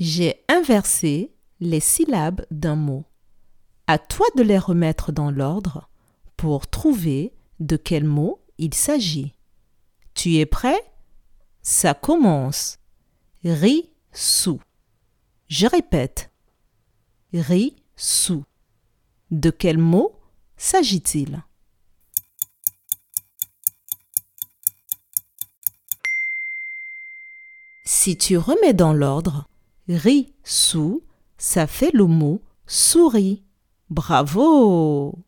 J'ai inversé les syllabes d'un mot. À toi de les remettre dans l'ordre pour trouver de quel mot il s'agit. Tu es prêt? Ça commence. Ri sous. Je répète. Ri sous. De quel mot s'agit-il? Si tu remets dans l'ordre, ri sous, ça fait le mot souris. Bravo